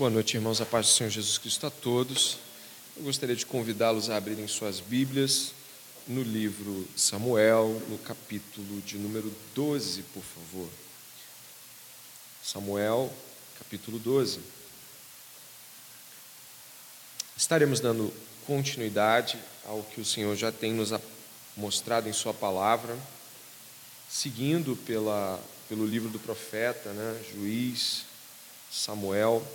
Boa noite, irmãos. A paz do Senhor Jesus Cristo a todos. Eu gostaria de convidá-los a abrirem suas Bíblias no livro Samuel, no capítulo de número 12, por favor. Samuel, capítulo 12. Estaremos dando continuidade ao que o Senhor já tem nos mostrado em Sua palavra, seguindo pela, pelo livro do profeta, né, Juiz, Samuel.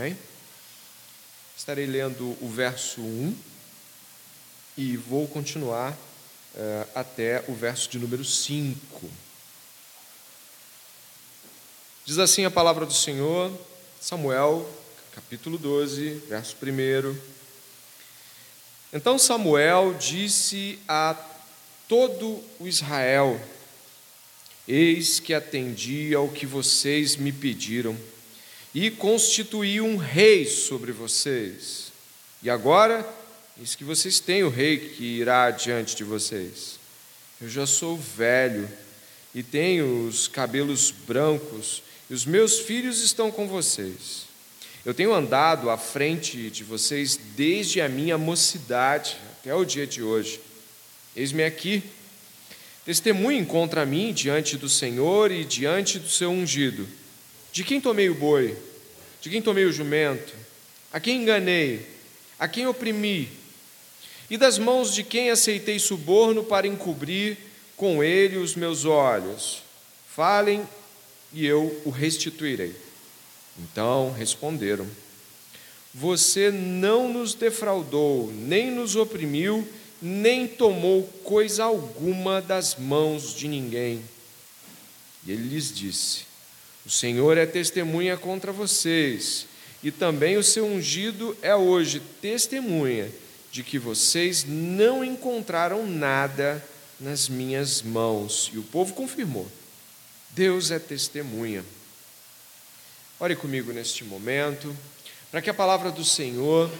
Amém? Estarei lendo o verso 1 e vou continuar uh, até o verso de número 5. Diz assim a palavra do Senhor, Samuel, capítulo 12, verso 1. Então Samuel disse a todo o Israel: Eis que atendi ao que vocês me pediram e constituí um rei sobre vocês. E agora, eis que vocês têm o rei que irá diante de vocês. Eu já sou velho e tenho os cabelos brancos, e os meus filhos estão com vocês. Eu tenho andado à frente de vocês desde a minha mocidade até o dia de hoje. Eis-me aqui. Testemunhem contra mim diante do Senhor e diante do seu ungido de quem tomei o boi? De quem tomei o jumento? A quem enganei? A quem oprimi? E das mãos de quem aceitei suborno para encobrir com ele os meus olhos? Falem e eu o restituirei. Então responderam: Você não nos defraudou, nem nos oprimiu, nem tomou coisa alguma das mãos de ninguém. E ele lhes disse: o Senhor é testemunha contra vocês, e também o seu ungido é hoje testemunha de que vocês não encontraram nada nas minhas mãos. E o povo confirmou: Deus é testemunha. Ore comigo neste momento, para que a palavra do Senhor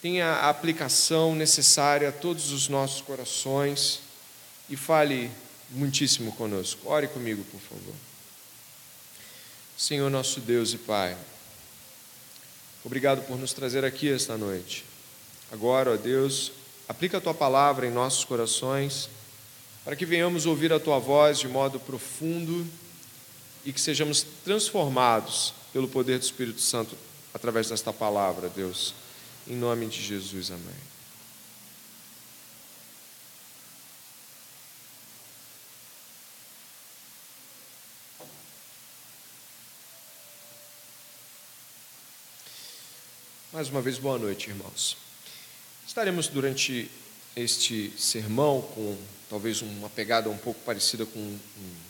tenha a aplicação necessária a todos os nossos corações e fale muitíssimo conosco. Ore comigo, por favor. Senhor nosso Deus e Pai, obrigado por nos trazer aqui esta noite. Agora, ó Deus, aplica a tua palavra em nossos corações, para que venhamos ouvir a tua voz de modo profundo e que sejamos transformados pelo poder do Espírito Santo através desta palavra, Deus. Em nome de Jesus, amém. Mais uma vez, boa noite, irmãos. Estaremos durante este sermão com talvez uma pegada um pouco parecida com um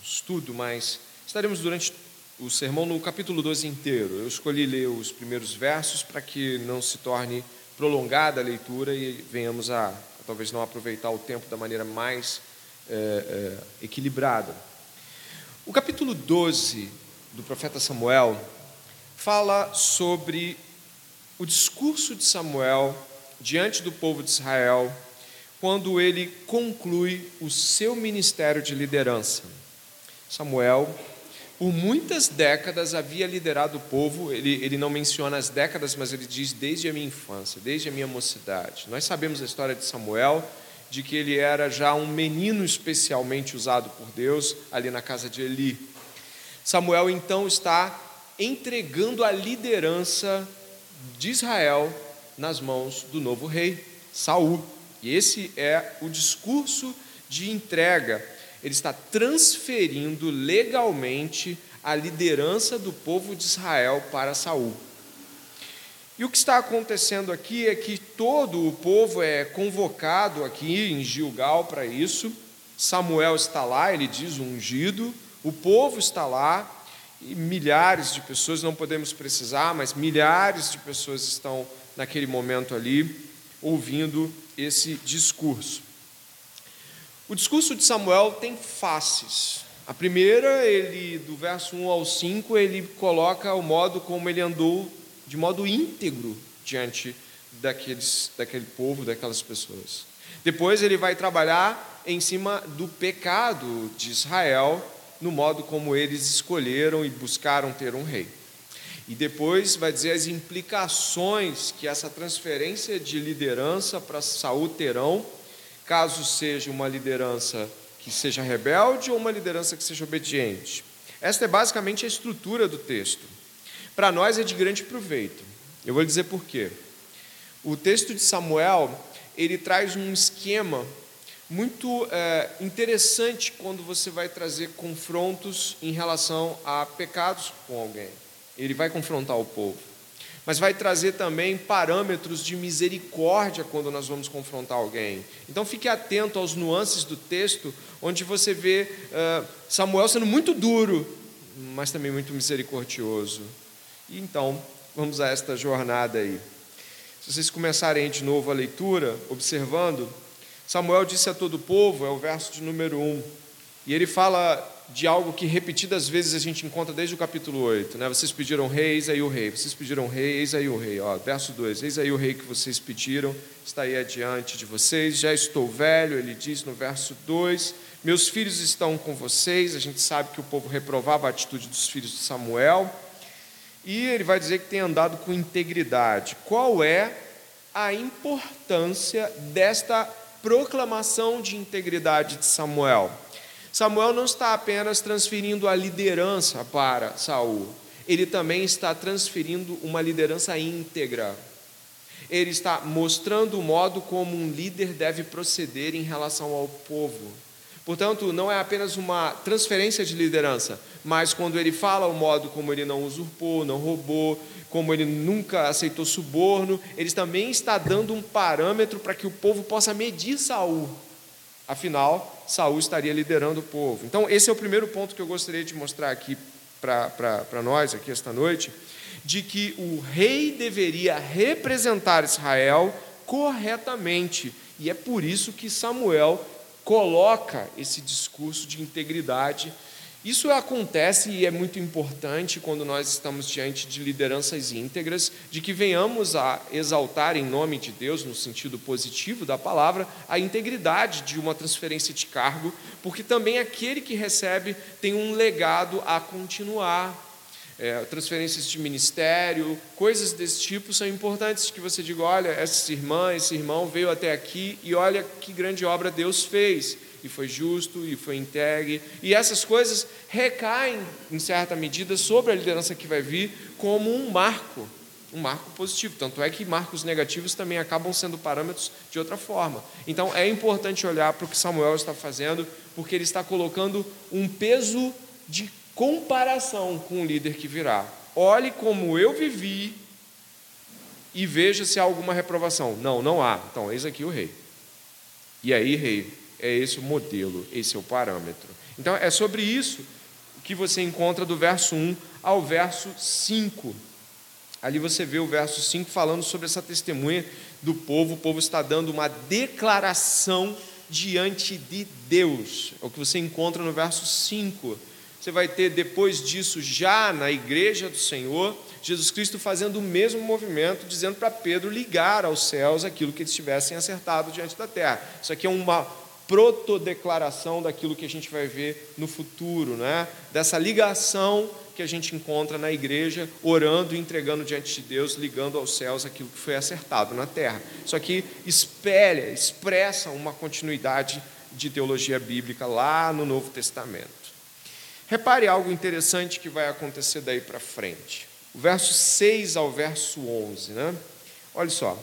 estudo, mas estaremos durante o sermão no capítulo 12 inteiro. Eu escolhi ler os primeiros versos para que não se torne prolongada a leitura e venhamos a, a talvez não aproveitar o tempo da maneira mais é, é, equilibrada. O capítulo 12 do profeta Samuel fala sobre o discurso de Samuel diante do povo de Israel, quando ele conclui o seu ministério de liderança. Samuel, por muitas décadas, havia liderado o povo, ele, ele não menciona as décadas, mas ele diz desde a minha infância, desde a minha mocidade. Nós sabemos a história de Samuel, de que ele era já um menino especialmente usado por Deus ali na casa de Eli. Samuel então está entregando a liderança de Israel nas mãos do novo rei, Saul. E esse é o discurso de entrega. Ele está transferindo legalmente a liderança do povo de Israel para Saul. E o que está acontecendo aqui é que todo o povo é convocado aqui em Gilgal para isso. Samuel está lá, ele diz ungido, o povo está lá, e milhares de pessoas, não podemos precisar, mas milhares de pessoas estão naquele momento ali ouvindo esse discurso. O discurso de Samuel tem faces. A primeira, ele do verso 1 ao 5, ele coloca o modo como ele andou de modo íntegro diante daqueles, daquele povo, daquelas pessoas. Depois ele vai trabalhar em cima do pecado de Israel, no modo como eles escolheram e buscaram ter um rei. E depois vai dizer as implicações que essa transferência de liderança para Saul terão, caso seja uma liderança que seja rebelde ou uma liderança que seja obediente. Esta é basicamente a estrutura do texto. Para nós é de grande proveito. Eu vou dizer por quê. O texto de Samuel ele traz um esquema muito é, interessante quando você vai trazer confrontos em relação a pecados com alguém. Ele vai confrontar o povo mas vai trazer também parâmetros de misericórdia quando nós vamos confrontar alguém. Então fique atento aos nuances do texto, onde você vê uh, Samuel sendo muito duro, mas também muito misericordioso. E então, vamos a esta jornada aí. Se vocês começarem de novo a leitura, observando, Samuel disse a todo o povo, é o verso de número 1, e ele fala de algo que repetidas vezes a gente encontra desde o capítulo 8. Né? Vocês pediram rei, eis aí o rei. Vocês pediram rei, eis aí o rei. Ó, verso 2: Eis aí o rei que vocês pediram, está aí adiante de vocês. Já estou velho, ele diz no verso 2. Meus filhos estão com vocês. A gente sabe que o povo reprovava a atitude dos filhos de Samuel. E ele vai dizer que tem andado com integridade. Qual é a importância desta proclamação de integridade de Samuel? Samuel não está apenas transferindo a liderança para Saul, ele também está transferindo uma liderança íntegra. Ele está mostrando o modo como um líder deve proceder em relação ao povo. Portanto, não é apenas uma transferência de liderança, mas quando ele fala o modo como ele não usurpou, não roubou, como ele nunca aceitou suborno, ele também está dando um parâmetro para que o povo possa medir Saul. Afinal, Saul estaria liderando o povo. Então, esse é o primeiro ponto que eu gostaria de mostrar aqui para nós, aqui esta noite, de que o rei deveria representar Israel corretamente. E é por isso que Samuel coloca esse discurso de integridade isso acontece e é muito importante quando nós estamos diante de lideranças íntegras, de que venhamos a exaltar em nome de Deus, no sentido positivo da palavra, a integridade de uma transferência de cargo, porque também aquele que recebe tem um legado a continuar. É, transferências de ministério, coisas desse tipo são importantes que você diga: olha, essa irmã, esse irmão veio até aqui e olha que grande obra Deus fez e foi justo e foi entregue. E essas coisas recaem, em certa medida, sobre a liderança que vai vir como um marco, um marco positivo. Tanto é que marcos negativos também acabam sendo parâmetros de outra forma. Então é importante olhar para o que Samuel está fazendo, porque ele está colocando um peso de comparação com o líder que virá. Olhe como eu vivi e veja se há alguma reprovação. Não, não há. Então, eis aqui o rei. E aí, rei, é esse o modelo, esse é o parâmetro. Então é sobre isso que você encontra do verso 1 ao verso 5. Ali você vê o verso 5 falando sobre essa testemunha do povo. O povo está dando uma declaração diante de Deus. É o que você encontra no verso 5. Você vai ter depois disso, já na igreja do Senhor, Jesus Cristo fazendo o mesmo movimento, dizendo para Pedro ligar aos céus aquilo que eles tivessem acertado diante da terra. Isso aqui é uma protodeclaração daquilo que a gente vai ver no futuro, né? dessa ligação que a gente encontra na igreja, orando e entregando diante de Deus, ligando aos céus aquilo que foi acertado na terra. Isso aqui espelha, expressa uma continuidade de teologia bíblica lá no Novo Testamento. Repare algo interessante que vai acontecer daí para frente. O verso 6 ao verso 11, né? Olha só.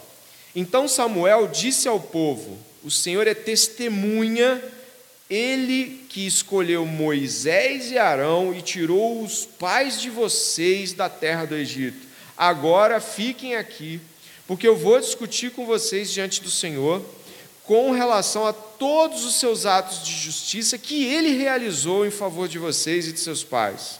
Então Samuel disse ao povo: o Senhor é testemunha, ele que escolheu Moisés e Arão e tirou os pais de vocês da terra do Egito. Agora fiquem aqui, porque eu vou discutir com vocês diante do Senhor com relação a todos os seus atos de justiça que ele realizou em favor de vocês e de seus pais.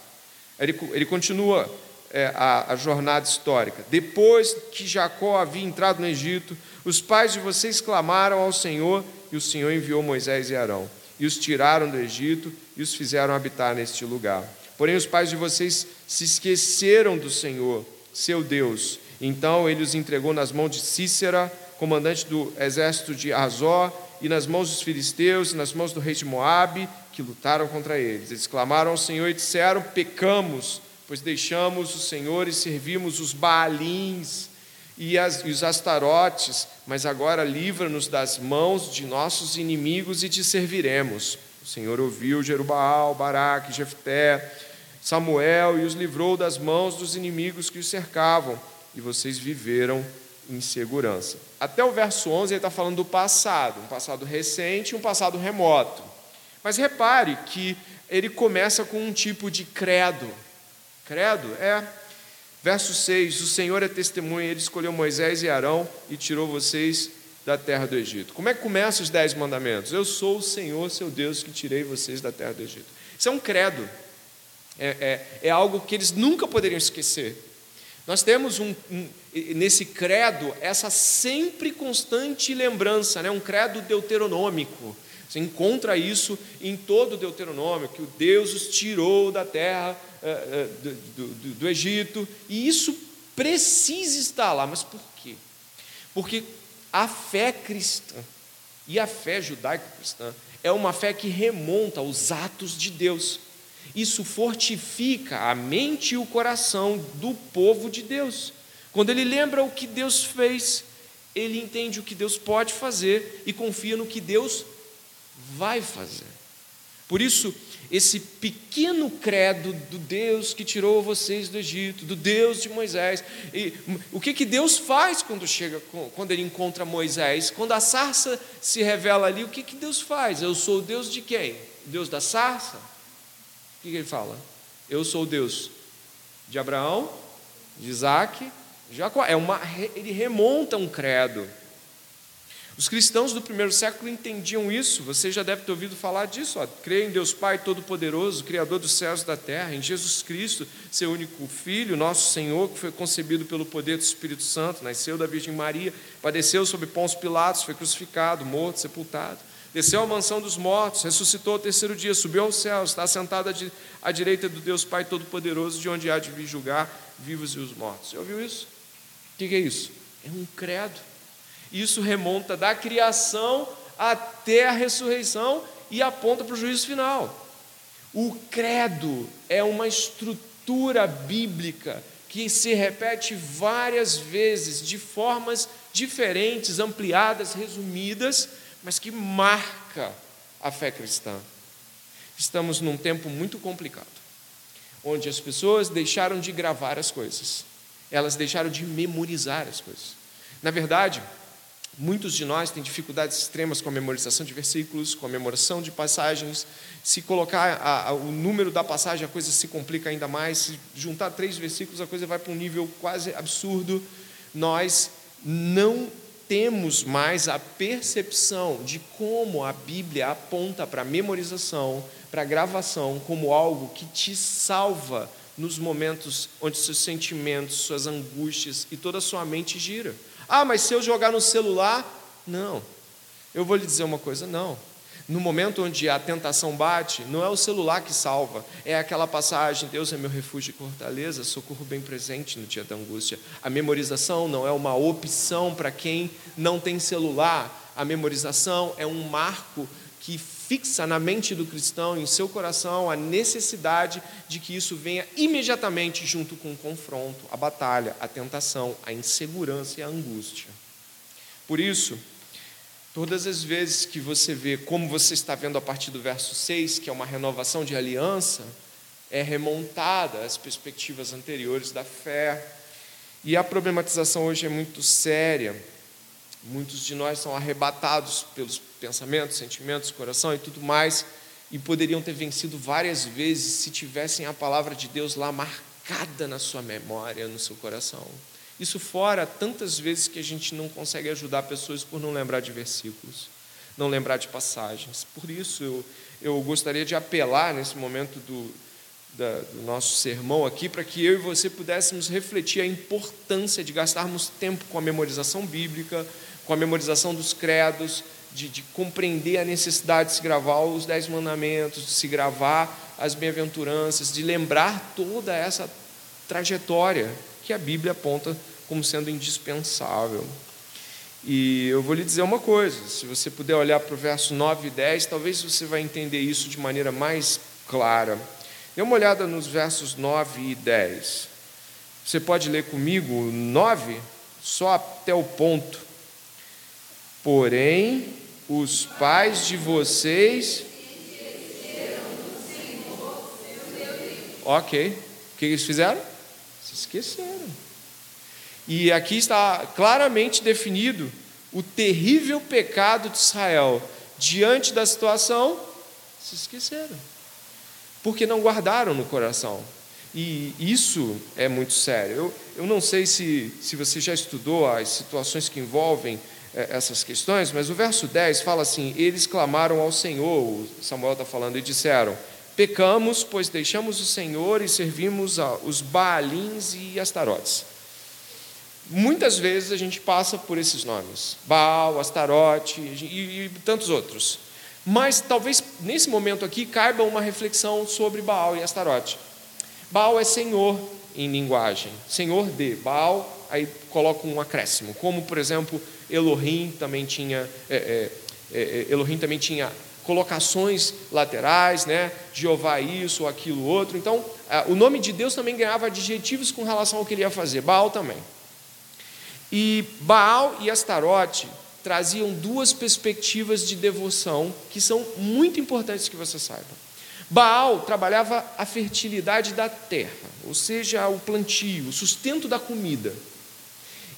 Ele, ele continua é, a, a jornada histórica. Depois que Jacó havia entrado no Egito, os pais de vocês clamaram ao Senhor e o Senhor enviou Moisés e Arão e os tiraram do Egito e os fizeram habitar neste lugar. Porém, os pais de vocês se esqueceram do Senhor, seu Deus. Então ele os entregou nas mãos de Cícera, comandante do exército de Azó, e nas mãos dos filisteus, e nas mãos do rei de Moabe, que lutaram contra eles. Eles clamaram ao Senhor e disseram: Pecamos, pois deixamos o Senhor e servimos os Baalins e, as, e os Astarotes, mas agora livra-nos das mãos de nossos inimigos e te serviremos. O Senhor ouviu Jerubaal, Baraque, Jefté, Samuel e os livrou das mãos dos inimigos que os cercavam, e vocês viveram em segurança. Até o verso 11 ele está falando do passado, um passado recente e um passado remoto. Mas repare que ele começa com um tipo de credo. Credo é. Verso 6: O Senhor é testemunha, ele escolheu Moisés e Arão e tirou vocês da terra do Egito. Como é que começa os dez mandamentos? Eu sou o Senhor, seu Deus, que tirei vocês da terra do Egito. Isso é um credo. É, é, é algo que eles nunca poderiam esquecer. Nós temos um, um, nesse credo essa sempre constante lembrança, né? um credo deuteronômico. Você encontra isso em todo o Deuteronômio, que o Deus os tirou da terra eh, eh, do, do, do Egito, e isso precisa estar lá. Mas por quê? Porque a fé cristã e a fé judaico-cristã é uma fé que remonta aos atos de Deus. Isso fortifica a mente e o coração do povo de Deus. Quando ele lembra o que Deus fez, ele entende o que Deus pode fazer e confia no que Deus vai fazer. Por isso, esse pequeno credo do Deus que tirou vocês do Egito, do Deus de Moisés. E o que, que Deus faz quando chega, quando ele encontra Moisés? Quando a sarça se revela ali, o que, que Deus faz? Eu sou o Deus de quem? Deus da sarça? Que, ele fala? Eu sou o Deus de Abraão, de Isaac, de Jacó. É uma, ele remonta um credo. Os cristãos do primeiro século entendiam isso, você já deve ter ouvido falar disso. Ó. Creia em Deus Pai Todo-Poderoso, Criador dos céus e da terra, em Jesus Cristo, seu único Filho, nosso Senhor, que foi concebido pelo poder do Espírito Santo, nasceu da Virgem Maria, padeceu sob Pôncio Pilatos, foi crucificado, morto, sepultado, desceu à mansão dos mortos, ressuscitou ao terceiro dia, subiu aos céus, está sentado à direita do Deus Pai Todo-Poderoso, de onde há de vir julgar vivos e os mortos. Você ouviu isso? O que é isso? É um credo. Isso remonta da criação até a ressurreição e aponta para o juízo final. O credo é uma estrutura bíblica que se repete várias vezes, de formas diferentes, ampliadas, resumidas, mas que marca a fé cristã. Estamos num tempo muito complicado, onde as pessoas deixaram de gravar as coisas, elas deixaram de memorizar as coisas. Na verdade, Muitos de nós têm dificuldades extremas com a memorização de versículos, com a memoração de passagens. Se colocar a, a, o número da passagem, a coisa se complica ainda mais. Se juntar três versículos, a coisa vai para um nível quase absurdo. Nós não temos mais a percepção de como a Bíblia aponta para memorização, para gravação, como algo que te salva nos momentos onde seus sentimentos, suas angústias e toda a sua mente gira. Ah, mas se eu jogar no celular, não. Eu vou lhe dizer uma coisa, não. No momento onde a tentação bate, não é o celular que salva, é aquela passagem: Deus é meu refúgio e fortaleza, socorro bem presente no dia da angústia. A memorização não é uma opção para quem não tem celular, a memorização é um marco que fixa na mente do cristão, em seu coração, a necessidade de que isso venha imediatamente junto com o confronto, a batalha, a tentação, a insegurança e a angústia. Por isso, todas as vezes que você vê, como você está vendo a partir do verso 6, que é uma renovação de aliança, é remontada às perspectivas anteriores da fé. E a problematização hoje é muito séria Muitos de nós são arrebatados pelos pensamentos, sentimentos, coração e tudo mais, e poderiam ter vencido várias vezes se tivessem a palavra de Deus lá marcada na sua memória, no seu coração. Isso fora tantas vezes que a gente não consegue ajudar pessoas por não lembrar de versículos, não lembrar de passagens. Por isso, eu, eu gostaria de apelar nesse momento do, da, do nosso sermão aqui, para que eu e você pudéssemos refletir a importância de gastarmos tempo com a memorização bíblica, com a memorização dos credos, de, de compreender a necessidade de se gravar os dez mandamentos, de se gravar as bem-aventuranças, de lembrar toda essa trajetória que a Bíblia aponta como sendo indispensável. E eu vou lhe dizer uma coisa: se você puder olhar para o verso 9 e 10, talvez você vai entender isso de maneira mais clara. Dê uma olhada nos versos 9 e 10. Você pode ler comigo 9, só até o ponto. Porém, os pais de vocês. Ok. O que eles fizeram? Se esqueceram. E aqui está claramente definido o terrível pecado de Israel. Diante da situação, se esqueceram. Porque não guardaram no coração. E isso é muito sério. Eu, eu não sei se, se você já estudou as situações que envolvem é, essas questões, mas o verso 10 fala assim: Eles clamaram ao Senhor, Samuel está falando, e disseram: Pecamos, pois deixamos o Senhor e servimos os Baalins e Astarotes. Muitas vezes a gente passa por esses nomes: Baal, Astarote e, e tantos outros. Mas talvez nesse momento aqui caiba uma reflexão sobre Baal e Astarote. Baal é senhor em linguagem, senhor de. Baal, aí coloca um acréscimo, como por exemplo, Elohim também tinha, é, é, é, é Elohim também tinha colocações laterais, né? Jeová isso aquilo outro. Então, o nome de Deus também ganhava adjetivos com relação ao que ele ia fazer. Baal também. E Baal e Astarote traziam duas perspectivas de devoção que são muito importantes que você saiba. Baal trabalhava a fertilidade da terra, ou seja, o plantio, o sustento da comida.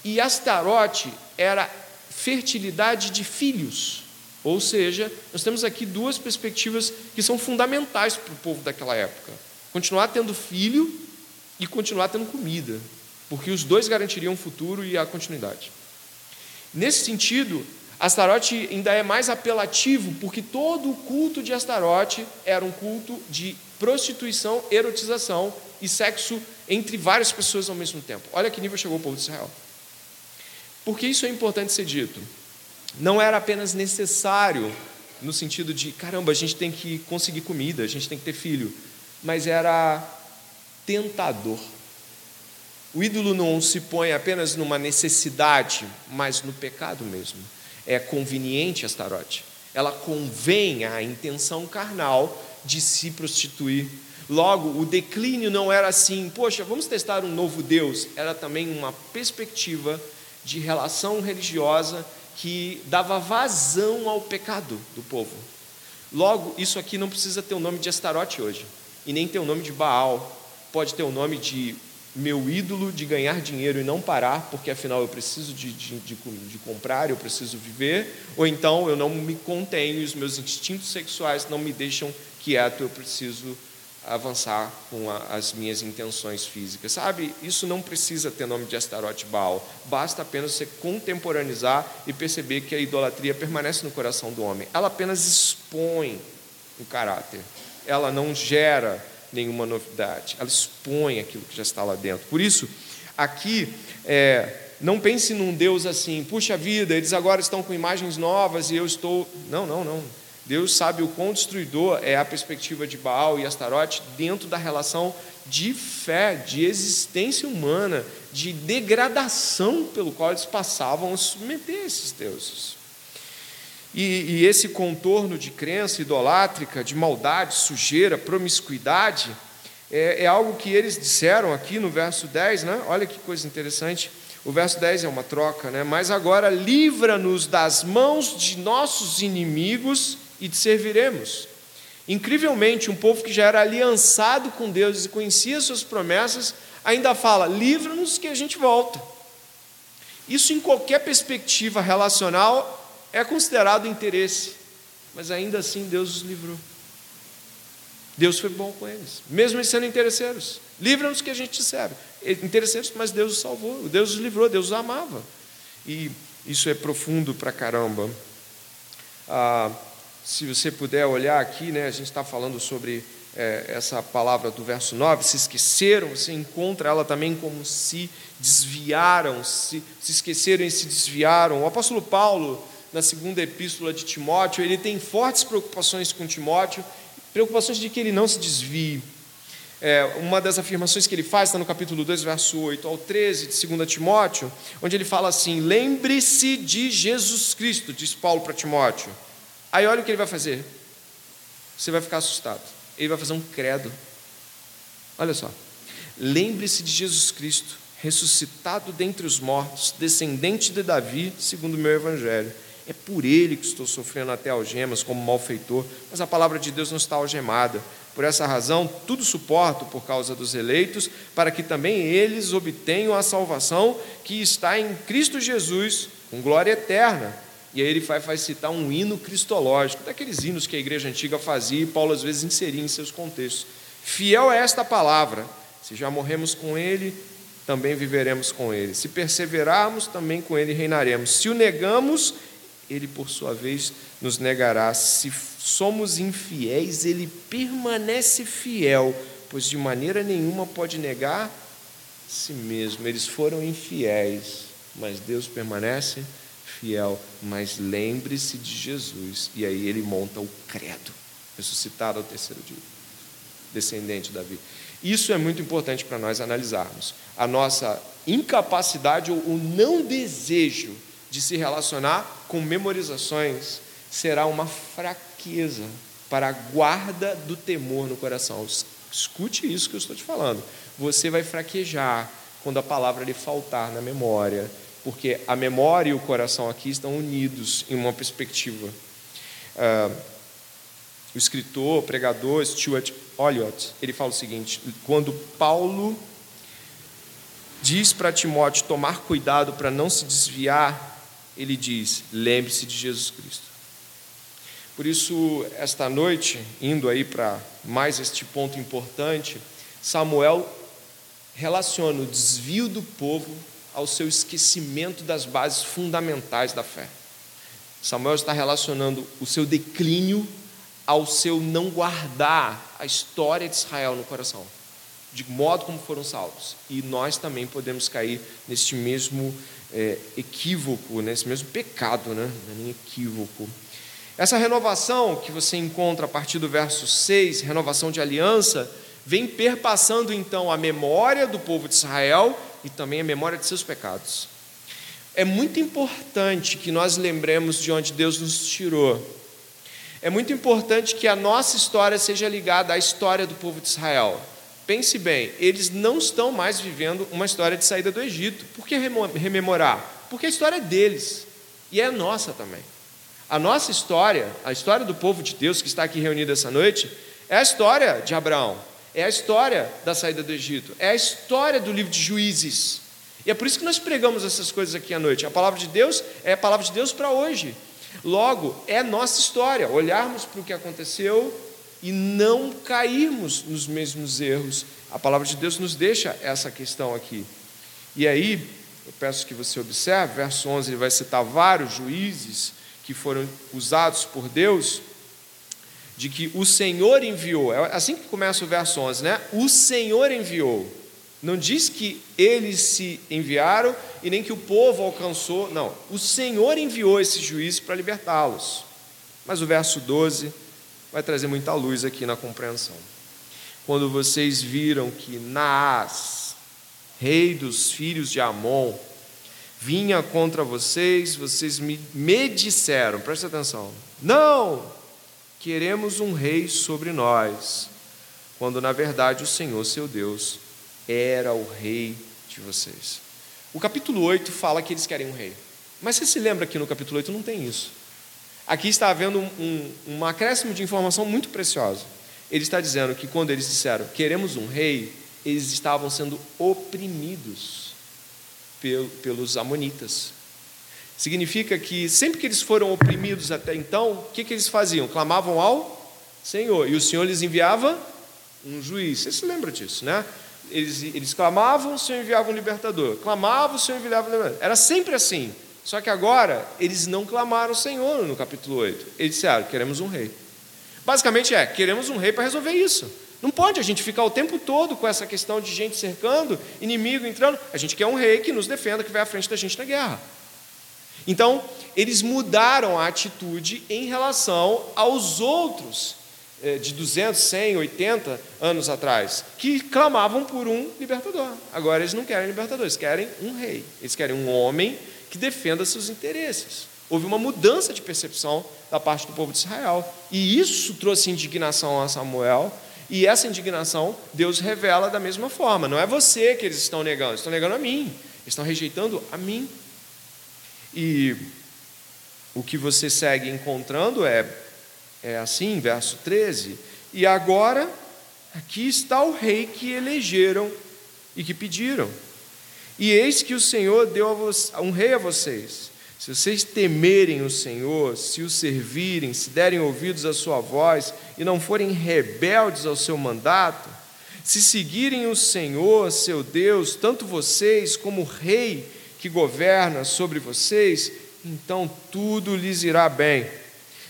E Astarote era fertilidade de filhos, ou seja, nós temos aqui duas perspectivas que são fundamentais para o povo daquela época: continuar tendo filho e continuar tendo comida, porque os dois garantiriam o futuro e a continuidade. Nesse sentido, Astarote ainda é mais apelativo, porque todo o culto de Astarote era um culto de prostituição, erotização e sexo entre várias pessoas ao mesmo tempo. Olha que nível chegou o povo de Israel. Por que isso é importante ser dito? Não era apenas necessário, no sentido de, caramba, a gente tem que conseguir comida, a gente tem que ter filho, mas era tentador. O ídolo não se põe apenas numa necessidade, mas no pecado mesmo é conveniente Astarote. Ela convém à intenção carnal de se prostituir. Logo, o declínio não era assim, poxa, vamos testar um novo Deus. Era também uma perspectiva de relação religiosa que dava vazão ao pecado do povo. Logo, isso aqui não precisa ter o nome de Astarote hoje, e nem ter o nome de Baal. Pode ter o nome de meu ídolo de ganhar dinheiro e não parar, porque afinal eu preciso de, de, de, de, comprar, eu preciso viver, ou então eu não me contenho os meus instintos sexuais não me deixam quieto, eu preciso avançar com a, as minhas intenções físicas. Sabe, isso não precisa ter nome de Astarote Baal, basta apenas você contemporaneizar e perceber que a idolatria permanece no coração do homem. Ela apenas expõe o caráter, ela não gera nenhuma novidade, ela expõe aquilo que já está lá dentro. Por isso, aqui, é, não pense num Deus assim, puxa vida, eles agora estão com imagens novas e eu estou. Não, não, não. Deus sabe o quão destruidor é a perspectiva de Baal e Astarote dentro da relação de fé, de existência humana, de degradação pelo qual eles passavam a submeter esses deuses. E, e esse contorno de crença idolátrica, de maldade, sujeira, promiscuidade, é, é, algo que eles disseram aqui no verso 10, né? olha que coisa interessante. O verso 10 é uma troca, né? Mas agora livra-nos das mãos de nossos inimigos e te serviremos. Incrivelmente, um povo que já era aliançado com Deus e conhecia suas promessas, ainda fala: livra-nos que a gente volta. Isso, em qualquer perspectiva relacional, é considerado interesse, mas ainda assim Deus os livrou. Deus foi bom com eles, mesmo eles sendo interesseiros. Livra-nos que a gente serve. Interesseiros, mas Deus os salvou, Deus os livrou, Deus os amava. E isso é profundo para caramba. Ah, se você puder olhar aqui, né, a gente está falando sobre é, essa palavra do verso 9, se esqueceram, você encontra ela também como se desviaram, se, se esqueceram e se desviaram. O apóstolo Paulo na segunda epístola de Timóteo, ele tem fortes preocupações com Timóteo, preocupações de que ele não se desvie. É, uma das afirmações que ele faz está no capítulo 2, verso 8 ao 13 de 2 Timóteo, onde ele fala assim: Lembre-se de Jesus Cristo, diz Paulo para Timóteo. Aí olha o que ele vai fazer. Você vai ficar assustado. Ele vai fazer um credo. Olha só. Lembre-se de Jesus Cristo, ressuscitado dentre os mortos, descendente de Davi, segundo o meu evangelho. É por ele que estou sofrendo até algemas como malfeitor, mas a palavra de Deus não está algemada. Por essa razão, tudo suporto por causa dos eleitos, para que também eles obtenham a salvação que está em Cristo Jesus, com glória eterna. E aí ele vai, vai citar um hino cristológico, daqueles hinos que a igreja antiga fazia e Paulo às vezes inseria em seus contextos. Fiel é esta palavra: se já morremos com ele, também viveremos com ele. Se perseverarmos, também com ele reinaremos. Se o negamos, ele por sua vez nos negará. Se somos infiéis, ele permanece fiel, pois de maneira nenhuma pode negar si mesmo. Eles foram infiéis, mas Deus permanece fiel. Mas lembre-se de Jesus. E aí ele monta o credo, ressuscitado ao terceiro dia, descendente de Davi. Isso é muito importante para nós analisarmos. A nossa incapacidade ou o não desejo de se relacionar com memorizações será uma fraqueza para a guarda do temor no coração. Escute isso que eu estou te falando. Você vai fraquejar quando a palavra lhe faltar na memória, porque a memória e o coração aqui estão unidos em uma perspectiva. Uh, o escritor, o pregador Stuart Olliott, ele fala o seguinte: quando Paulo diz para Timóteo tomar cuidado para não se desviar, ele diz: lembre-se de Jesus Cristo. Por isso, esta noite, indo aí para mais este ponto importante, Samuel relaciona o desvio do povo ao seu esquecimento das bases fundamentais da fé. Samuel está relacionando o seu declínio ao seu não guardar a história de Israel no coração, de modo como foram salvos. E nós também podemos cair neste mesmo é, equívoco, nesse mesmo pecado, né? Não é nem equívoco. Essa renovação que você encontra a partir do verso 6, renovação de aliança, vem perpassando então a memória do povo de Israel e também a memória de seus pecados. É muito importante que nós lembremos de onde Deus nos tirou é muito importante que a nossa história seja ligada à história do povo de Israel. Pense bem, eles não estão mais vivendo uma história de saída do Egito. Por que rememorar? Porque a história é deles e é nossa também. A nossa história, a história do povo de Deus que está aqui reunido essa noite, é a história de Abraão, é a história da saída do Egito, é a história do livro de Juízes. E é por isso que nós pregamos essas coisas aqui à noite. A palavra de Deus é a palavra de Deus para hoje. Logo, é nossa história olharmos para o que aconteceu e não cairmos nos mesmos erros. A palavra de Deus nos deixa essa questão aqui. E aí, eu peço que você observe, verso 11, ele vai citar vários juízes que foram usados por Deus, de que o Senhor enviou, é assim que começa o verso 11, né? O Senhor enviou. Não diz que eles se enviaram e nem que o povo alcançou, não. O Senhor enviou esses juízes para libertá-los. Mas o verso 12 vai trazer muita luz aqui na compreensão. Quando vocês viram que Naás, rei dos filhos de Amon, vinha contra vocês, vocês me, me disseram, presta atenção, não, queremos um rei sobre nós, quando na verdade o Senhor, seu Deus, era o rei de vocês. O capítulo 8 fala que eles querem um rei. Mas você se lembra que no capítulo 8 não tem isso. Aqui está havendo um, um, um acréscimo de informação muito preciosa. Ele está dizendo que quando eles disseram queremos um rei, eles estavam sendo oprimidos pelos amonitas. Significa que sempre que eles foram oprimidos até então, o que, que eles faziam? Clamavam ao Senhor, e o Senhor lhes enviava um juiz. Você se lembra disso, né? eles, eles clamavam, o Senhor enviava um libertador. Clamavam, o Senhor enviava um libertador. Era sempre assim. Só que agora, eles não clamaram o Senhor no capítulo 8. Eles disseram, queremos um rei. Basicamente é, queremos um rei para resolver isso. Não pode a gente ficar o tempo todo com essa questão de gente cercando, inimigo entrando. A gente quer um rei que nos defenda, que vai à frente da gente na guerra. Então, eles mudaram a atitude em relação aos outros eh, de 200, 100, 80 anos atrás, que clamavam por um libertador. Agora eles não querem libertador, eles querem um rei. Eles querem um homem que defenda seus interesses. Houve uma mudança de percepção da parte do povo de Israel. E isso trouxe indignação a Samuel. E essa indignação Deus revela da mesma forma. Não é você que eles estão negando, eles estão negando a mim. Eles estão rejeitando a mim. E o que você segue encontrando é é assim, verso 13. E agora, aqui está o rei que elegeram e que pediram. E eis que o Senhor deu um rei a vocês. Se vocês temerem o Senhor, se o servirem, se derem ouvidos à sua voz e não forem rebeldes ao seu mandato, se seguirem o Senhor, seu Deus, tanto vocês como o rei que governa sobre vocês, então tudo lhes irá bem.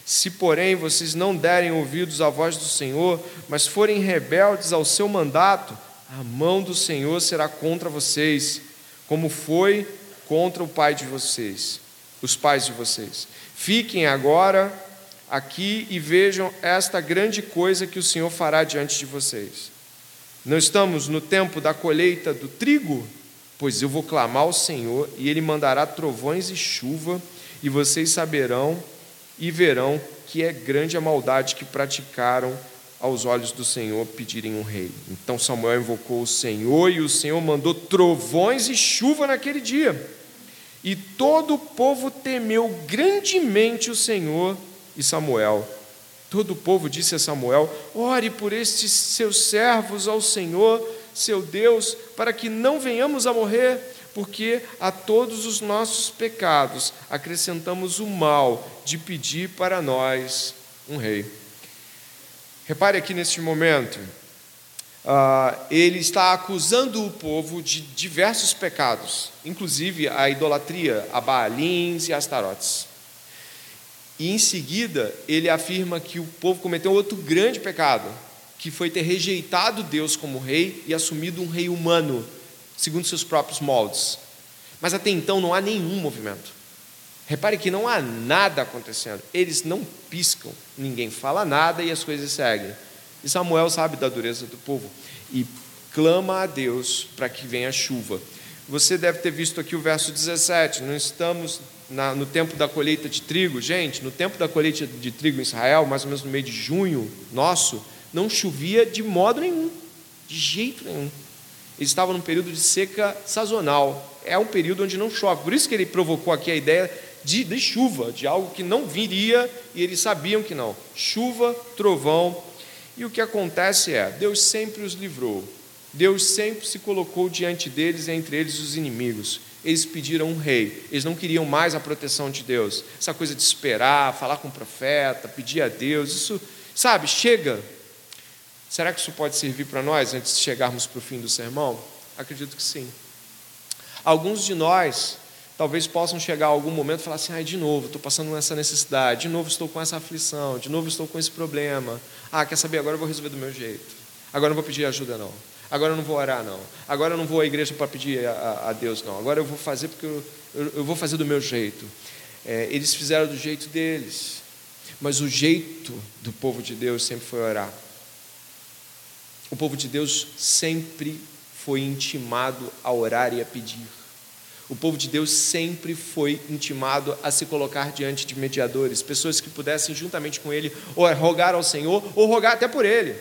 Se, porém, vocês não derem ouvidos à voz do Senhor, mas forem rebeldes ao seu mandato, a mão do Senhor será contra vocês, como foi contra o pai de vocês, os pais de vocês. Fiquem agora aqui e vejam esta grande coisa que o Senhor fará diante de vocês. Não estamos no tempo da colheita do trigo? Pois eu vou clamar ao Senhor, e Ele mandará trovões e chuva, e vocês saberão e verão que é grande a maldade que praticaram aos olhos do Senhor pedirem um rei. Então Samuel invocou o Senhor e o Senhor mandou trovões e chuva naquele dia. E todo o povo temeu grandemente o Senhor e Samuel. Todo o povo disse a Samuel: Ore por estes seus servos ao Senhor, seu Deus, para que não venhamos a morrer porque a todos os nossos pecados acrescentamos o mal de pedir para nós um rei. Repare aqui neste momento, uh, ele está acusando o povo de diversos pecados, inclusive a idolatria a Baalins e Astarotes. E em seguida, ele afirma que o povo cometeu outro grande pecado, que foi ter rejeitado Deus como rei e assumido um rei humano segundo seus próprios moldes. Mas até então não há nenhum movimento. Repare que não há nada acontecendo. Eles não piscam, ninguém fala nada e as coisas seguem. E Samuel sabe da dureza do povo e clama a Deus para que venha chuva. Você deve ter visto aqui o verso 17. Não estamos na, no tempo da colheita de trigo. Gente, no tempo da colheita de trigo em Israel, mais ou menos no mês de junho nosso, não chovia de modo nenhum, de jeito nenhum. Eles estavam num período de seca sazonal. É um período onde não chove. Por isso que ele provocou aqui a ideia de, de chuva, de algo que não viria e eles sabiam que não. Chuva, trovão. E o que acontece é: Deus sempre os livrou. Deus sempre se colocou diante deles, entre eles os inimigos. Eles pediram um rei, eles não queriam mais a proteção de Deus. Essa coisa de esperar, falar com o profeta, pedir a Deus, isso, sabe, chega, Será que isso pode servir para nós antes de chegarmos para o fim do sermão? Acredito que sim. Alguns de nós talvez possam chegar a algum momento e falar assim: ai, de novo, estou passando nessa necessidade, de novo estou com essa aflição, de novo estou com esse problema. Ah, quer saber? Agora eu vou resolver do meu jeito. Agora eu não vou pedir ajuda, não. Agora eu não vou orar, não. Agora eu não vou à igreja para pedir a, a, Deus, não. Agora eu vou fazer porque eu, eu, eu vou fazer do meu jeito. É, eles fizeram do jeito deles, mas o jeito do povo de Deus sempre foi orar. O povo de Deus sempre foi intimado a orar e a pedir. O povo de Deus sempre foi intimado a se colocar diante de mediadores, pessoas que pudessem, juntamente com ele, ou rogar ao Senhor, ou rogar até por ele.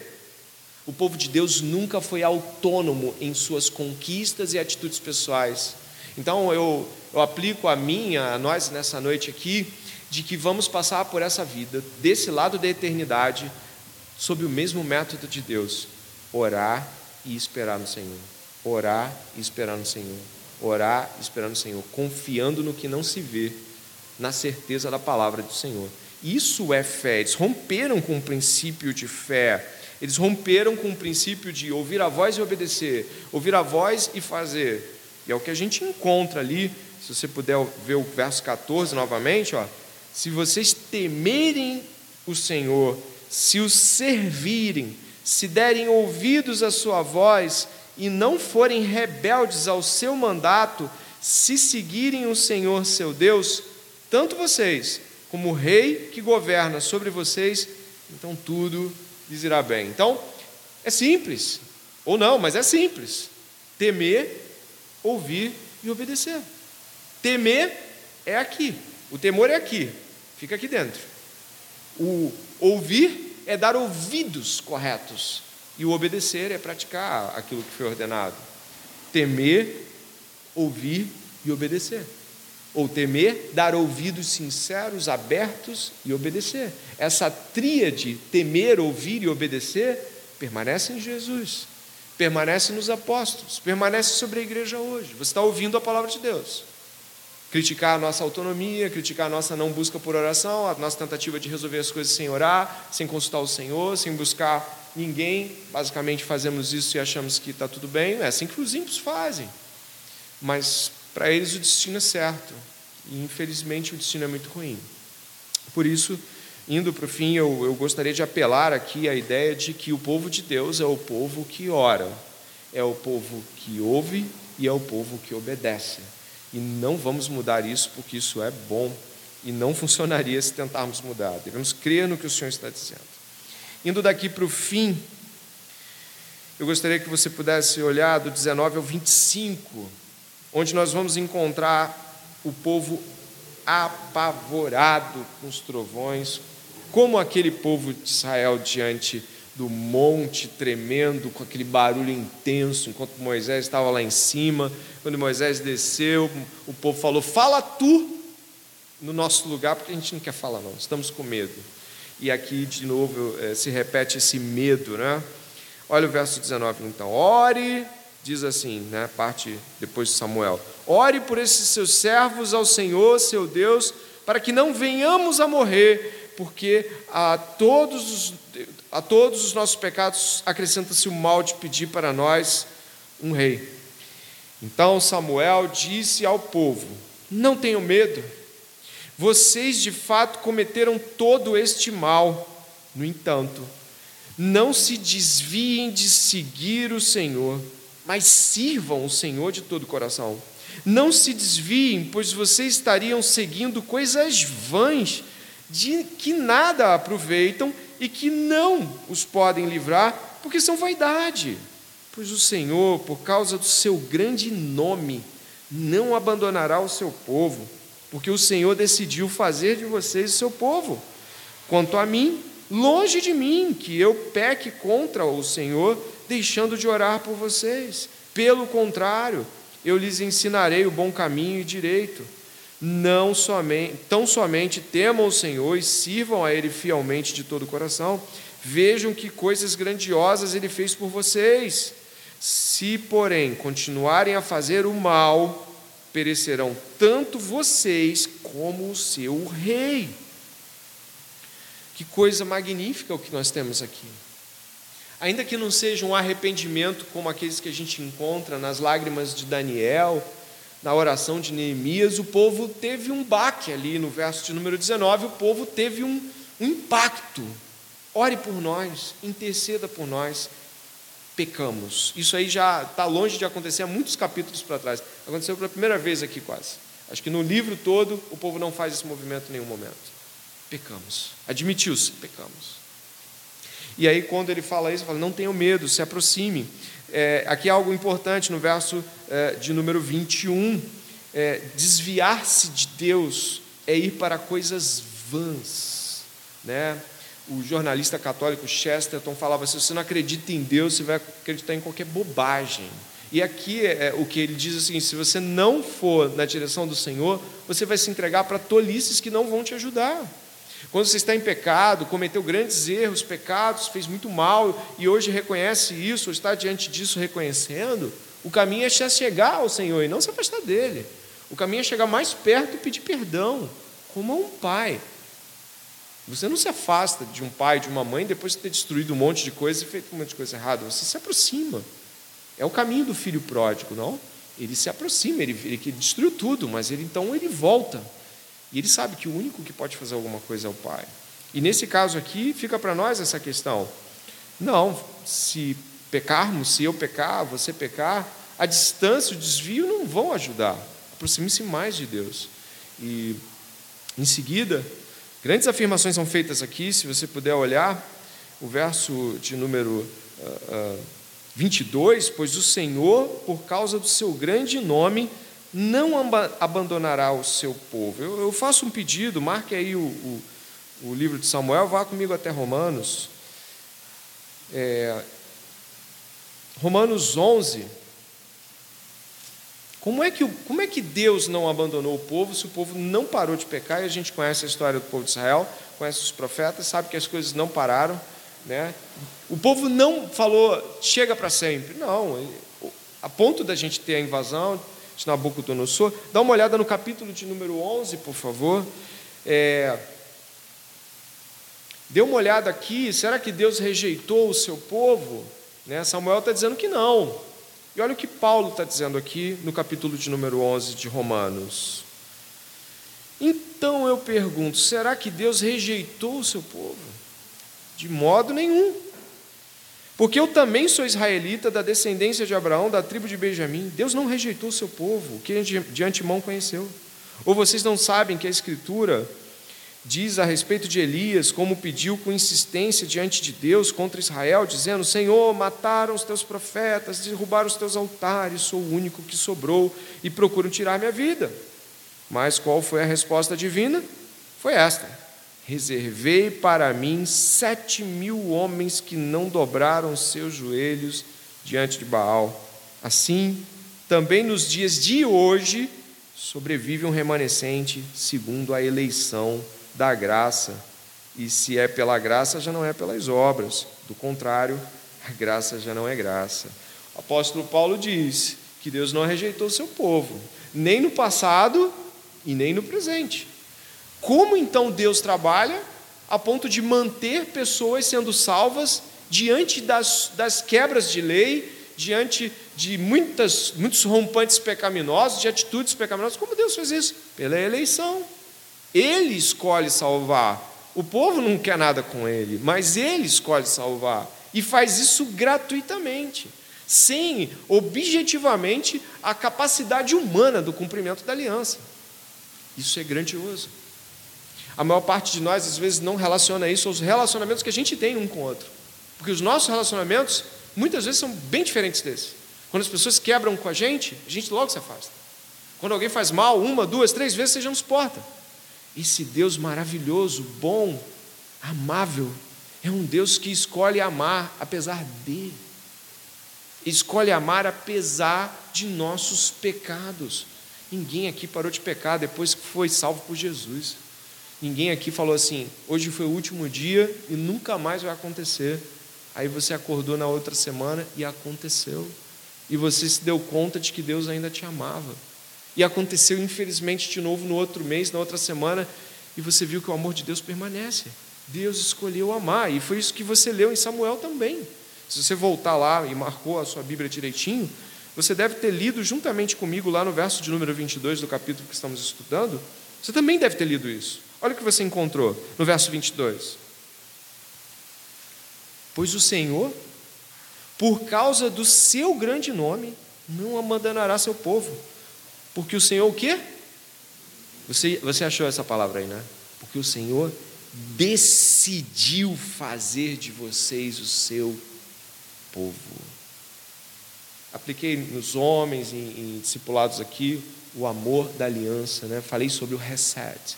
O povo de Deus nunca foi autônomo em suas conquistas e atitudes pessoais. Então eu, eu aplico a minha, a nós nessa noite aqui, de que vamos passar por essa vida, desse lado da eternidade, sob o mesmo método de Deus, orar e esperar no Senhor. Orar e esperar no Senhor. Orar e esperar no Senhor, confiando no que não se vê, na certeza da palavra do Senhor. Isso é fé. Eles romperam com o princípio de fé. Eles romperam com o princípio de ouvir a voz e obedecer, ouvir a voz e fazer. E é o que a gente encontra ali, se você puder ver o verso 14 novamente, ó. Se vocês temerem o Senhor, se o servirem, se derem ouvidos à sua voz e não forem rebeldes ao seu mandato, se seguirem o Senhor seu Deus, tanto vocês como o rei que governa sobre vocês, então tudo lhes irá bem. Então, é simples, ou não, mas é simples. Temer, ouvir e obedecer. Temer é aqui, o temor é aqui, fica aqui dentro. O ouvir é dar ouvidos corretos, e o obedecer é praticar aquilo que foi ordenado. Temer, ouvir e obedecer. Ou temer, dar ouvidos sinceros, abertos e obedecer. Essa tríade, temer, ouvir e obedecer, permanece em Jesus, permanece nos apóstolos, permanece sobre a igreja hoje. Você está ouvindo a palavra de Deus. Criticar a nossa autonomia, criticar a nossa não busca por oração, a nossa tentativa de resolver as coisas sem orar, sem consultar o Senhor, sem buscar ninguém. Basicamente fazemos isso e achamos que está tudo bem. É assim que os ímpios fazem. Mas para eles o destino é certo. E infelizmente o destino é muito ruim. Por isso, indo para o fim, eu, eu gostaria de apelar aqui à ideia de que o povo de Deus é o povo que ora, é o povo que ouve e é o povo que obedece. E não vamos mudar isso porque isso é bom e não funcionaria se tentarmos mudar. Devemos crer no que o Senhor está dizendo. Indo daqui para o fim, eu gostaria que você pudesse olhar do 19 ao 25, onde nós vamos encontrar o povo apavorado com os trovões, como aquele povo de Israel diante do monte tremendo, com aquele barulho intenso, enquanto Moisés estava lá em cima. Quando Moisés desceu, o povo falou: Fala tu no nosso lugar, porque a gente não quer falar, não, estamos com medo. E aqui, de novo, eh, se repete esse medo, né? Olha o verso 19, então. Ore diz assim, né, parte depois de Samuel: Ore por esses seus servos ao Senhor, seu Deus, para que não venhamos a morrer, porque a todos os, a todos os nossos pecados acrescenta-se o mal de pedir para nós um rei. Então Samuel disse ao povo: Não tenham medo, vocês de fato cometeram todo este mal. No entanto, não se desviem de seguir o Senhor mas sirvam o Senhor de todo o coração. Não se desviem, pois vocês estariam seguindo coisas vãs, de que nada aproveitam e que não os podem livrar, porque são vaidade. Pois o Senhor, por causa do seu grande nome, não abandonará o seu povo, porque o Senhor decidiu fazer de vocês o seu povo. Quanto a mim, longe de mim que eu peque contra o Senhor, deixando de orar por vocês. Pelo contrário, eu lhes ensinarei o bom caminho e direito. Não somente, tão somente temam o Senhor e sirvam a Ele fielmente de todo o coração. Vejam que coisas grandiosas Ele fez por vocês. Se, porém, continuarem a fazer o mal, perecerão tanto vocês como o seu rei. Que coisa magnífica o que nós temos aqui. Ainda que não seja um arrependimento como aqueles que a gente encontra nas lágrimas de Daniel, na oração de Neemias, o povo teve um baque ali no verso de número 19, o povo teve um, um impacto. Ore por nós, interceda por nós, pecamos. Isso aí já está longe de acontecer há muitos capítulos para trás. Aconteceu pela primeira vez aqui quase. Acho que no livro todo o povo não faz esse movimento em nenhum momento. Pecamos. Admitiu-se, pecamos. E aí, quando ele fala isso, ele fala: não tenham medo, se aproxime. É, aqui há algo importante no verso é, de número 21. É, Desviar-se de Deus é ir para coisas vãs. Né? O jornalista católico Chesterton falava: se você não acredita em Deus, você vai acreditar em qualquer bobagem. E aqui é, é o que ele diz assim: se você não for na direção do Senhor, você vai se entregar para tolices que não vão te ajudar. Quando você está em pecado, cometeu grandes erros, pecados, fez muito mal e hoje reconhece isso, ou está diante disso reconhecendo, o caminho é chegar ao Senhor e não se afastar dele. O caminho é chegar mais perto e pedir perdão, como a um pai. Você não se afasta de um pai, de uma mãe, depois de ter destruído um monte de coisa e feito um monte de coisa errada. Você se aproxima. É o caminho do filho pródigo, não? Ele se aproxima, ele, ele destruiu tudo, mas ele então ele volta e ele sabe que o único que pode fazer alguma coisa é o Pai. E nesse caso aqui, fica para nós essa questão. Não, se pecarmos, se eu pecar, você pecar, a distância, o desvio não vão ajudar. Aproxime-se mais de Deus. E em seguida, grandes afirmações são feitas aqui, se você puder olhar. o verso de número uh, uh, 22, pois o Senhor, por causa do seu grande nome, não abandonará o seu povo. Eu, eu faço um pedido, marque aí o, o, o, livro de Samuel, vá comigo até Romanos. É, Romanos 11. Como é, que, como é que Deus não abandonou o povo se o povo não parou de pecar? E a gente conhece a história do povo de Israel, conhece os profetas, sabe que as coisas não pararam. Né? O povo não falou, chega para sempre. Não, a ponto da gente ter a invasão de Nabucodonosor. Dá uma olhada no capítulo de número 11, por favor. É, dê uma olhada aqui, será que Deus rejeitou o seu povo? Né? Samuel está dizendo que não. E olha o que Paulo está dizendo aqui no capítulo de número 11 de Romanos. Então eu pergunto: será que Deus rejeitou o seu povo? De modo nenhum. Porque eu também sou israelita, da descendência de Abraão, da tribo de Benjamim. Deus não rejeitou o seu povo, que de antemão conheceu. Ou vocês não sabem que a Escritura diz a respeito de Elias, como pediu com insistência diante de Deus contra Israel, dizendo: Senhor, mataram os teus profetas, derrubaram os teus altares, sou o único que sobrou e procuram tirar minha vida. Mas qual foi a resposta divina? Foi esta: Reservei para mim sete mil homens que não dobraram seus joelhos diante de Baal. Assim, também nos dias de hoje, sobrevive um remanescente segundo a eleição da graça. E se é pela graça, já não é pelas obras. Do contrário, a graça já não é graça. O apóstolo Paulo diz que Deus não rejeitou o seu povo, nem no passado e nem no presente. Como então Deus trabalha a ponto de manter pessoas sendo salvas diante das, das quebras de lei, diante de muitas, muitos rompantes pecaminosos, de atitudes pecaminosas? Como Deus fez isso? Pela eleição. Ele escolhe salvar. O povo não quer nada com ele, mas ele escolhe salvar. E faz isso gratuitamente, sem objetivamente a capacidade humana do cumprimento da aliança. Isso é grandioso. A maior parte de nós, às vezes, não relaciona isso aos relacionamentos que a gente tem um com o outro. Porque os nossos relacionamentos, muitas vezes, são bem diferentes desses. Quando as pessoas quebram com a gente, a gente logo se afasta. Quando alguém faz mal, uma, duas, três vezes, você já. Esse Deus maravilhoso, bom, amável, é um Deus que escolhe amar apesar de. Escolhe amar apesar de nossos pecados. Ninguém aqui parou de pecar depois que foi salvo por Jesus. Ninguém aqui falou assim: hoje foi o último dia e nunca mais vai acontecer. Aí você acordou na outra semana e aconteceu. E você se deu conta de que Deus ainda te amava. E aconteceu, infelizmente, de novo no outro mês, na outra semana, e você viu que o amor de Deus permanece. Deus escolheu amar, e foi isso que você leu em Samuel também. Se você voltar lá e marcou a sua Bíblia direitinho, você deve ter lido juntamente comigo lá no verso de número 22 do capítulo que estamos estudando. Você também deve ter lido isso. Olha o que você encontrou no verso 22. Pois o Senhor, por causa do seu grande nome, não abandonará seu povo porque o Senhor o quê? Você, você achou essa palavra aí, né? Porque o Senhor decidiu fazer de vocês o seu povo. Apliquei nos homens, em, em discipulados aqui, o amor da aliança, né? Falei sobre o reset,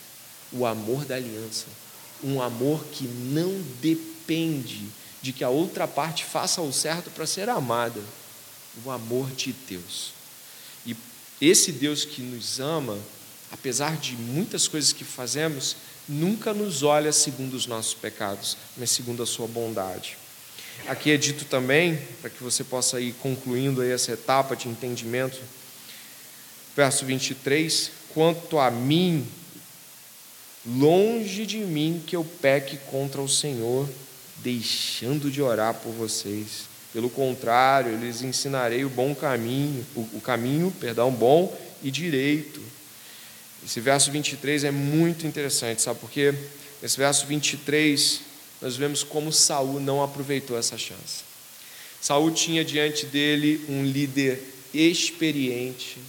o amor da aliança. Um amor que não depende de que a outra parte faça o certo para ser amada. O amor de Deus. Esse Deus que nos ama, apesar de muitas coisas que fazemos, nunca nos olha segundo os nossos pecados, mas segundo a sua bondade. Aqui é dito também, para que você possa ir concluindo aí essa etapa de entendimento, verso 23: Quanto a mim, longe de mim que eu peque contra o Senhor, deixando de orar por vocês. Pelo contrário, eu lhes ensinarei o bom caminho, o, caminho, perdão, bom e direito. Esse verso 23 é muito interessante, sabe por quê? Nesse verso 23, nós vemos como Saul não aproveitou essa chance. Saul tinha diante dele um líder experiente,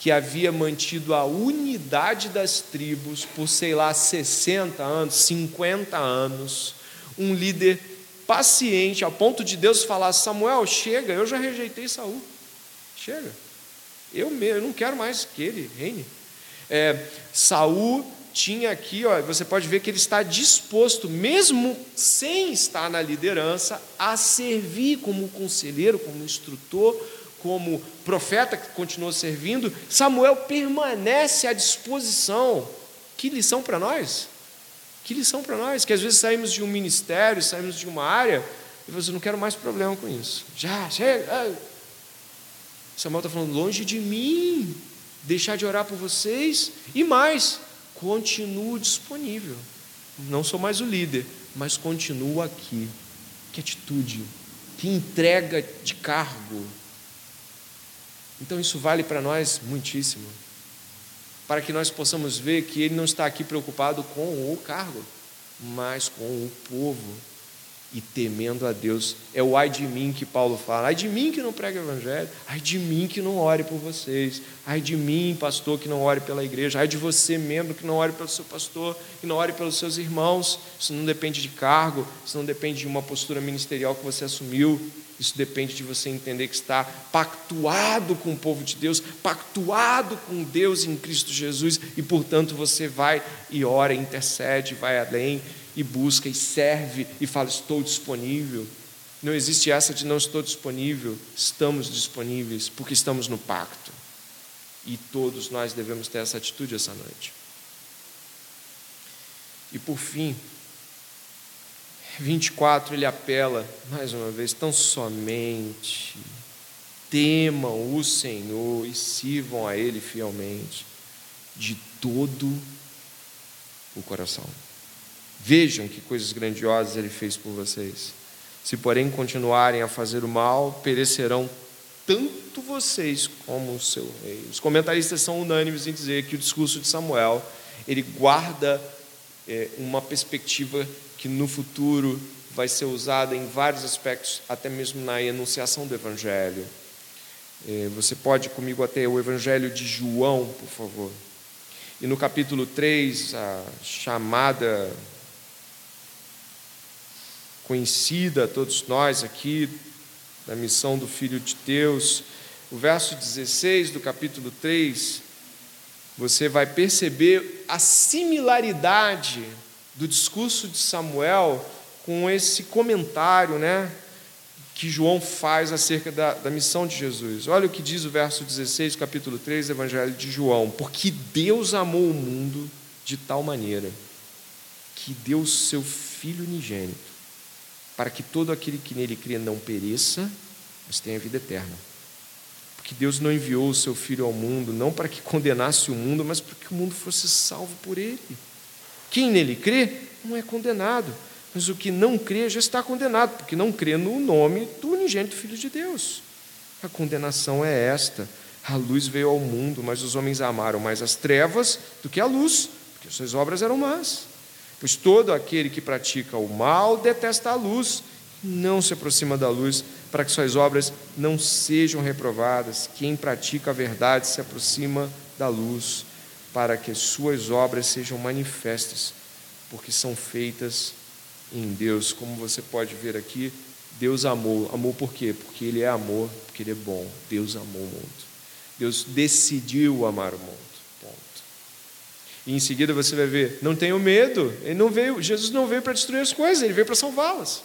que havia mantido a unidade das tribos por, sei lá, 60 anos, 50 anos, um líder paciente, a ponto de Deus falar: Samuel, chega, eu já rejeitei Saul. Chega. Eu mesmo, eu não quero mais que ele reine. É, Saul tinha aqui, ó, você pode ver que ele está disposto, mesmo sem estar na liderança, a servir como conselheiro, como instrutor, como profeta que continuou servindo. Samuel permanece à disposição. Que lição para nós? Que lição para nós, que às vezes saímos de um ministério, saímos de uma área, e você não quero mais problema com isso. Já, chega. Samuel está falando, longe de mim, deixar de orar por vocês, e mais, continuo disponível. Não sou mais o líder, mas continuo aqui. Que atitude, que entrega de cargo. Então isso vale para nós muitíssimo. Para que nós possamos ver que ele não está aqui preocupado com o cargo, mas com o povo e temendo a Deus. É o ai de mim que Paulo fala. Ai de mim que não prega o evangelho. Ai de mim que não ore por vocês. Ai de mim, pastor, que não ore pela igreja. Ai de você, membro, que não ore pelo seu pastor, que não ore pelos seus irmãos. Isso não depende de cargo, isso não depende de uma postura ministerial que você assumiu. Isso depende de você entender que está pactuado com o povo de Deus, pactuado com Deus em Cristo Jesus, e portanto você vai e ora, intercede, vai além, e busca e serve e fala: Estou disponível. Não existe essa de não estou disponível, estamos disponíveis porque estamos no pacto. E todos nós devemos ter essa atitude essa noite. E por fim, 24 ele apela mais uma vez, tão somente temam o Senhor e sirvam a Ele fielmente, de todo o coração. Vejam que coisas grandiosas ele fez por vocês. Se, porém, continuarem a fazer o mal, perecerão tanto vocês como o seu rei. Os comentaristas são unânimes em dizer que o discurso de Samuel ele guarda é, uma perspectiva que no futuro vai ser usada em vários aspectos, até mesmo na enunciação do Evangelho. É, você pode comigo até o Evangelho de João, por favor. E no capítulo 3, a chamada conhecida a todos nós aqui, da missão do Filho de Deus. O verso 16 do capítulo 3, você vai perceber a similaridade do discurso de Samuel com esse comentário, né? Que João faz acerca da, da missão de Jesus. Olha o que diz o verso 16, capítulo 3 do Evangelho de João: Porque Deus amou o mundo de tal maneira que deu seu Filho unigênito para que todo aquele que nele crê não pereça, mas tenha vida eterna. Porque Deus não enviou o seu Filho ao mundo, não para que condenasse o mundo, mas para que o mundo fosse salvo por ele. Quem nele crê não é condenado, mas o que não crê já está condenado, porque não crê no nome do unigênito Filho de Deus. A condenação é esta: a luz veio ao mundo, mas os homens amaram mais as trevas do que a luz, porque suas obras eram más. Pois todo aquele que pratica o mal detesta a luz, não se aproxima da luz, para que suas obras não sejam reprovadas. Quem pratica a verdade se aproxima da luz, para que suas obras sejam manifestas, porque são feitas em Deus. Como você pode ver aqui, Deus amou. Amou por quê? Porque Ele é amor, porque Ele é bom. Deus amou o mundo. Deus decidiu amar o mundo. E em seguida você vai ver, não tenho medo. Ele não veio, Jesus não veio para destruir as coisas, ele veio para salvá-las.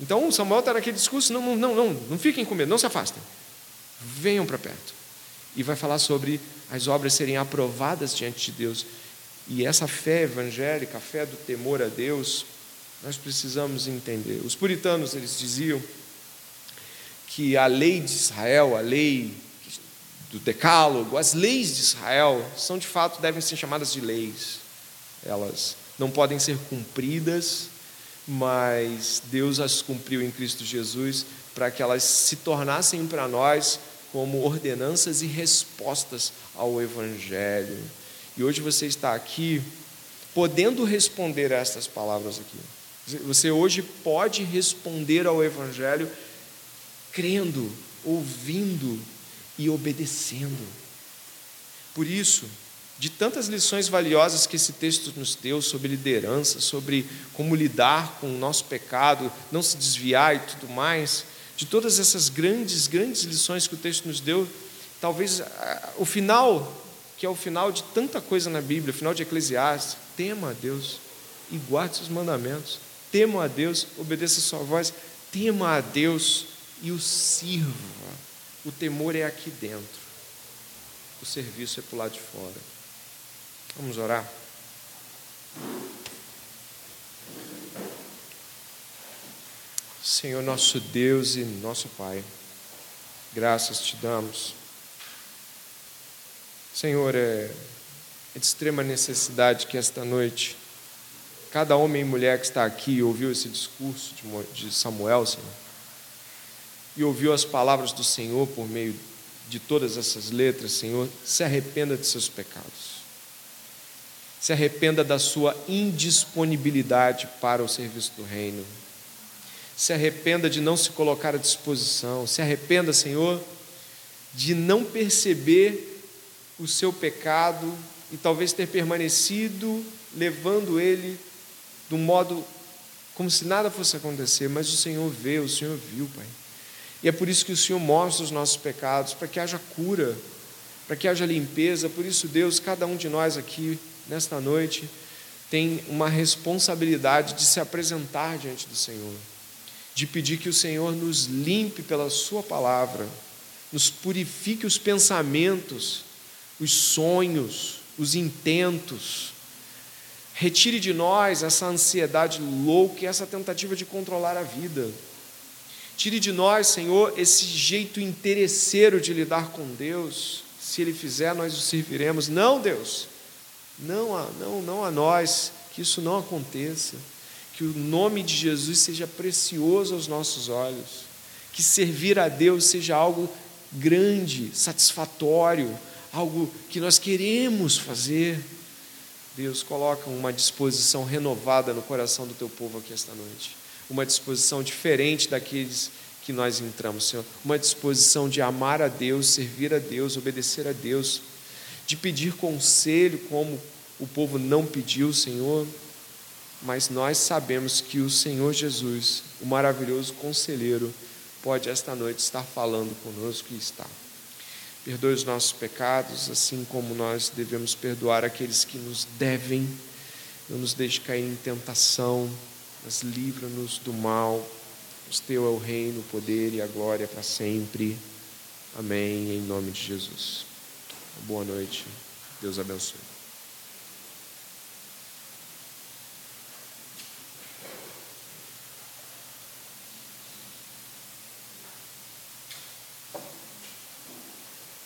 Então Samuel está naquele discurso, não, não, não, não fiquem com medo, não se afastem. Venham para perto. E vai falar sobre as obras serem aprovadas diante de Deus. E essa fé evangélica, a fé do temor a Deus, nós precisamos entender. Os puritanos, eles diziam que a lei de Israel, a lei do Decálogo, as leis de Israel são de fato devem ser chamadas de leis. Elas não podem ser cumpridas, mas Deus as cumpriu em Cristo Jesus para que elas se tornassem para nós como ordenanças e respostas ao Evangelho. E hoje você está aqui podendo responder a estas palavras aqui. Você hoje pode responder ao Evangelho crendo, ouvindo e obedecendo. Por isso, de tantas lições valiosas que esse texto nos deu sobre liderança, sobre como lidar com o nosso pecado, não se desviar e tudo mais, de todas essas grandes, grandes lições que o texto nos deu, talvez o final, que é o final de tanta coisa na Bíblia, o final de Eclesiastes, tema a Deus e guarde seus mandamentos, tema a Deus, obedeça a sua voz, tema a Deus e o sirva. O temor é aqui dentro, o serviço é para o lado de fora. Vamos orar? Senhor nosso Deus e nosso Pai, graças te damos. Senhor, é, é de extrema necessidade que esta noite, cada homem e mulher que está aqui ouviu esse discurso de Samuel, Senhor, e ouviu as palavras do Senhor por meio de todas essas letras, Senhor, se arrependa de seus pecados se arrependa da sua indisponibilidade para o serviço do reino. Se arrependa de não se colocar à disposição. Se arrependa, Senhor, de não perceber o seu pecado e talvez ter permanecido levando ele do modo como se nada fosse acontecer, mas o Senhor vê, o Senhor viu, Pai. E é por isso que o Senhor mostra os nossos pecados, para que haja cura, para que haja limpeza. Por isso, Deus, cada um de nós aqui nesta noite, tem uma responsabilidade de se apresentar diante do Senhor, de pedir que o Senhor nos limpe pela Sua palavra, nos purifique os pensamentos, os sonhos, os intentos, retire de nós essa ansiedade louca e essa tentativa de controlar a vida. Tire de nós, Senhor, esse jeito interesseiro de lidar com Deus. Se Ele fizer, nós o serviremos. Não, Deus. Não a, não, não a nós, que isso não aconteça. Que o nome de Jesus seja precioso aos nossos olhos. Que servir a Deus seja algo grande, satisfatório, algo que nós queremos fazer. Deus, coloca uma disposição renovada no coração do teu povo aqui esta noite. Uma disposição diferente daqueles que nós entramos, Senhor. Uma disposição de amar a Deus, servir a Deus, obedecer a Deus de pedir conselho, como o povo não pediu, Senhor, mas nós sabemos que o Senhor Jesus, o maravilhoso conselheiro, pode esta noite estar falando conosco e está. Perdoe os nossos pecados, assim como nós devemos perdoar aqueles que nos devem. Não nos deixe cair em tentação, mas livra-nos do mal. Os teu é o reino, o poder e a glória para sempre. Amém. Em nome de Jesus. Boa noite. Deus abençoe.